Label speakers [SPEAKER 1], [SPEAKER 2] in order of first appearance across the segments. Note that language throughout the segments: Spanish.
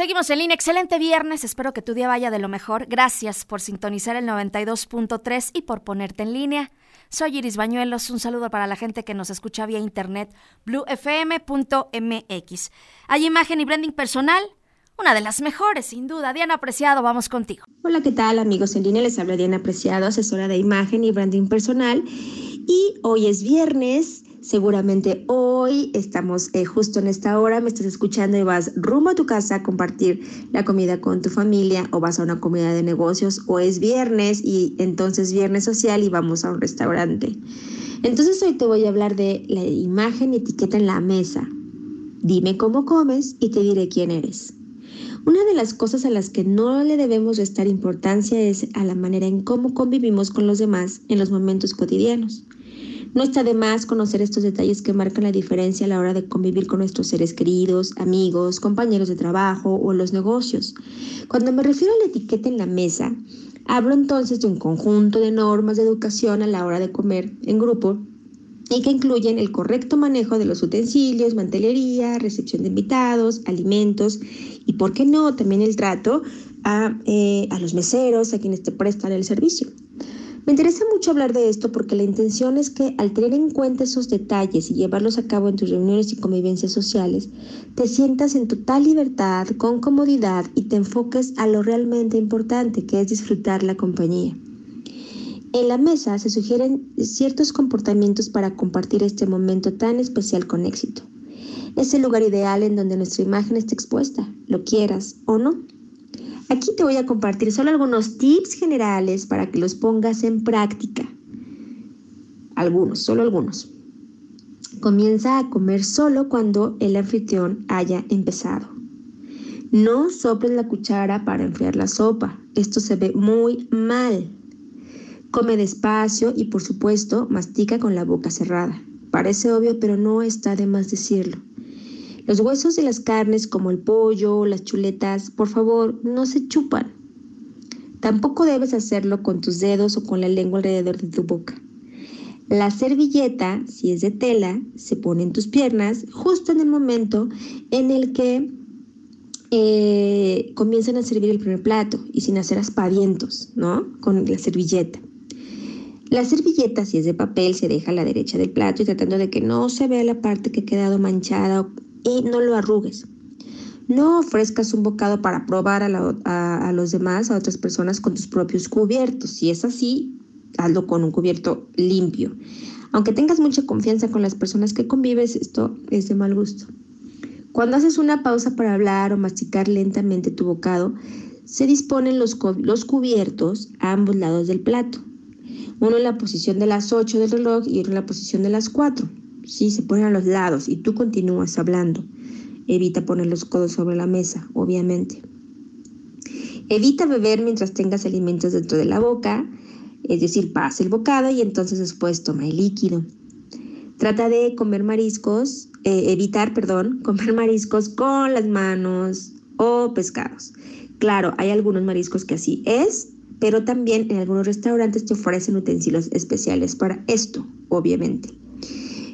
[SPEAKER 1] Seguimos en línea. Excelente viernes. Espero que tu día vaya de lo mejor. Gracias por sintonizar el 92.3 y por ponerte en línea. Soy Iris Bañuelos. Un saludo para la gente que nos escucha vía internet bluefm.mx. Hay imagen y branding personal. Una de las mejores, sin duda. Diana Apreciado, vamos contigo.
[SPEAKER 2] Hola, ¿qué tal amigos en línea? Les habla Diana Apreciado, asesora de imagen y branding personal. Y hoy es viernes Seguramente hoy estamos eh, justo en esta hora, me estás escuchando y vas rumbo a tu casa a compartir la comida con tu familia o vas a una comida de negocios o es viernes y entonces viernes social y vamos a un restaurante. Entonces hoy te voy a hablar de la imagen y etiqueta en la mesa. Dime cómo comes y te diré quién eres. Una de las cosas a las que no le debemos restar importancia es a la manera en cómo convivimos con los demás en los momentos cotidianos. No está de más conocer estos detalles que marcan la diferencia a la hora de convivir con nuestros seres queridos, amigos, compañeros de trabajo o los negocios. Cuando me refiero a la etiqueta en la mesa, hablo entonces de un conjunto de normas de educación a la hora de comer en grupo y que incluyen el correcto manejo de los utensilios, mantelería, recepción de invitados, alimentos y, por qué no, también el trato a, eh, a los meseros, a quienes te prestan el servicio. Me interesa mucho hablar de esto porque la intención es que al tener en cuenta esos detalles y llevarlos a cabo en tus reuniones y convivencias sociales, te sientas en total libertad, con comodidad y te enfoques a lo realmente importante, que es disfrutar la compañía. En la mesa se sugieren ciertos comportamientos para compartir este momento tan especial con éxito. Es el lugar ideal en donde nuestra imagen está expuesta, lo quieras o no. Aquí te voy a compartir solo algunos tips generales para que los pongas en práctica. Algunos, solo algunos. Comienza a comer solo cuando el anfitrión haya empezado. No soples la cuchara para enfriar la sopa. Esto se ve muy mal. Come despacio y por supuesto mastica con la boca cerrada. Parece obvio, pero no está de más decirlo. Los huesos de las carnes como el pollo, las chuletas, por favor, no se chupan. Tampoco debes hacerlo con tus dedos o con la lengua alrededor de tu boca. La servilleta, si es de tela, se pone en tus piernas justo en el momento en el que eh, comienzan a servir el primer plato y sin hacer aspavientos, ¿no? Con la servilleta. La servilleta, si es de papel, se deja a la derecha del plato y tratando de que no se vea la parte que ha quedado manchada y no lo arrugues. No ofrezcas un bocado para probar a, los demás, a otras personas con tus propios cubiertos. Si es así, hazlo con un cubierto limpio. Aunque tengas mucha confianza con las personas que convives, esto es de mal gusto. Cuando haces una pausa para hablar o masticar lentamente tu bocado, se disponen los, los cubiertos a ambos lados del plato. Uno en la posición de las 8 del reloj y otro en la posición de las 4. Sí, se ponen a los lados y tú continúas hablando. Evita poner los codos sobre la mesa, obviamente. Evita beber mientras tengas alimentos dentro de la boca, es decir, pasa el bocado y entonces después toma el líquido. Trata de comer mariscos, eh, evitar, perdón, comer mariscos con las manos o pescados. Claro, hay algunos mariscos que así es, pero también en algunos restaurantes te ofrecen utensilios especiales para esto, obviamente.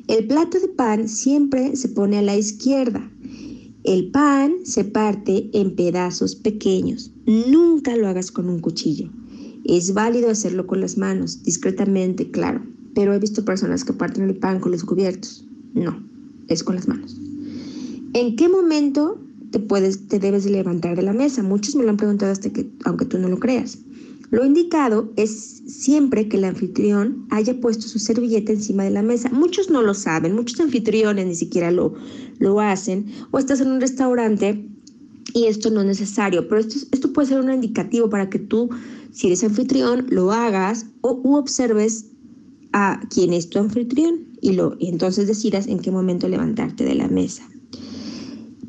[SPEAKER 2] El plato de pan siempre se pone a la izquierda. El pan se parte en pedazos pequeños. Nunca lo hagas con un cuchillo. Es válido hacerlo con las manos, discretamente, claro, pero he visto personas que parten el pan con los cubiertos. No, es con las manos. ¿En qué momento te, puedes, te debes levantar de la mesa? Muchos me lo han preguntado hasta que, aunque tú no lo creas. Lo indicado es siempre que el anfitrión haya puesto su servilleta encima de la mesa. Muchos no lo saben, muchos anfitriones ni siquiera lo, lo hacen. O estás en un restaurante y esto no es necesario, pero esto, esto puede ser un indicativo para que tú, si eres anfitrión, lo hagas o observes a quién es tu anfitrión y, lo, y entonces decidas en qué momento levantarte de la mesa.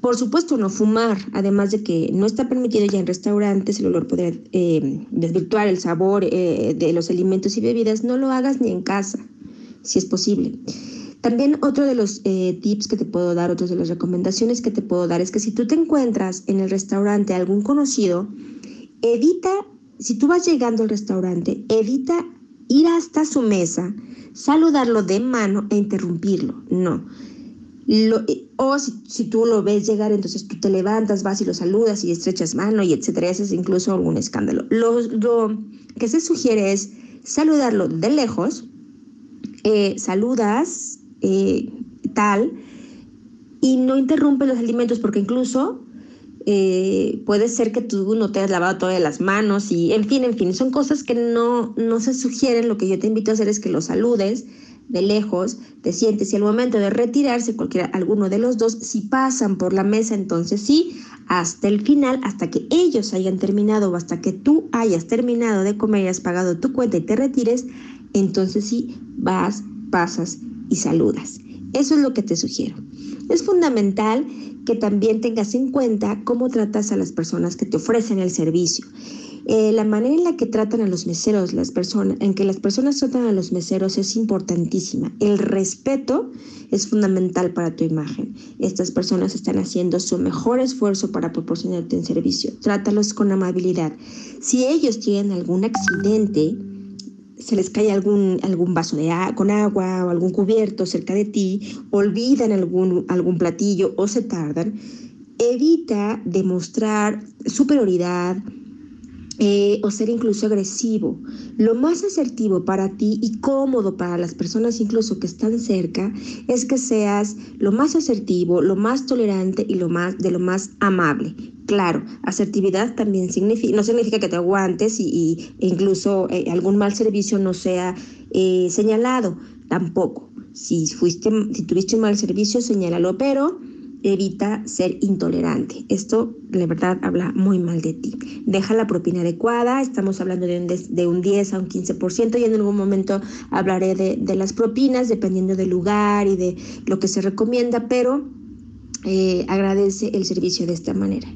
[SPEAKER 2] Por supuesto, no fumar, además de que no está permitido ya en restaurantes, el olor podría eh, desvirtuar el sabor eh, de los alimentos y bebidas, no lo hagas ni en casa, si es posible. También otro de los eh, tips que te puedo dar, otras de las recomendaciones que te puedo dar es que si tú te encuentras en el restaurante algún conocido, evita, si tú vas llegando al restaurante, evita ir hasta su mesa, saludarlo de mano e interrumpirlo. No eh, o si, tú lo ves llegar, entonces tú te levantas, vas y lo saludas y estrechas mano y etcétera. Ese es incluso algún escándalo. Lo, que se sugiere es saludarlo de lejos, eh, saludas eh, tal y no interrumpes los alimentos porque incluso puede ser que tú no te has lavado todas las manos y en fin, en fin, son cosas que no, no se sugieren. Lo que yo te invito a hacer es que lo saludes de lejos, te sientes y al momento de retirarse, cualquiera, alguno de los dos, si pasan por la mesa, entonces sí, hasta el final, hasta que ellos hayan terminado o hasta que tú hayas terminado de comer y has pagado tu cuenta y te retires, entonces sí, vas, pasas y saludas. Eso es lo que te sugiero. Es fundamental que también tengas en cuenta cómo tratas a las personas que te ofrecen el servicio. Eh, la manera en la que tratan a los meseros, las personas, en que las personas tratan a los meseros es importantísima. El respeto es fundamental para tu imagen. Estas personas están haciendo su mejor esfuerzo para proporcionarte un servicio. Trátalos con amabilidad. Si ellos tienen algún accidente, se les cae algún, algún vaso de con agua o algún cubierto cerca de ti, olvidan algún, algún platillo o se tardan, evita demostrar superioridad, eh, o ser incluso agresivo. Lo más asertivo para ti y cómodo para las personas incluso que están cerca es que seas lo más asertivo, lo más tolerante y lo más de lo más amable. Claro, asertividad también significa, no significa que te aguantes y, incluso eh, algún mal servicio no sea eh, señalado, tampoco. Si fuiste, si tuviste un mal servicio, señálalo, pero evita ser intolerante. Esto, la verdad, habla muy mal de ti. Deja la propina adecuada, estamos hablando de un, de un 10 a un 15% y en algún momento hablaré de, de las propinas, dependiendo del lugar y de lo que se recomienda, pero eh, agradece el servicio de esta manera.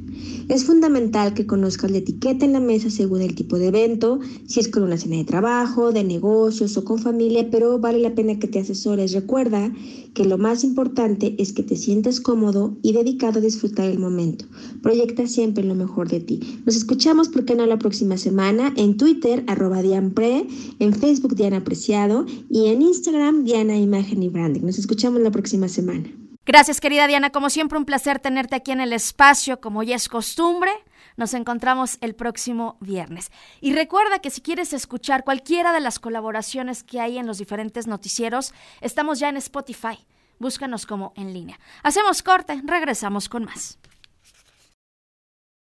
[SPEAKER 2] Es fundamental que conozcas la etiqueta en la mesa según el tipo de evento, si es con una cena de trabajo, de negocios o con familia, pero vale la pena que te asesores. Recuerda que lo más importante es que te sientas cómodo y dedicado a disfrutar el momento. Proyecta siempre lo mejor de ti. Nos escuchamos, ¿por qué no la próxima semana? En Twitter, arroba Dianpre, en Facebook Diana Apreciado y en Instagram Diana Imagen y Branding. Nos escuchamos la próxima semana.
[SPEAKER 1] Gracias, querida Diana. Como siempre, un placer tenerte aquí en el espacio, como ya es costumbre. Nos encontramos el próximo viernes. Y recuerda que si quieres escuchar cualquiera de las colaboraciones que hay en los diferentes noticieros, estamos ya en Spotify. Búscanos como en línea. Hacemos corte, regresamos con más.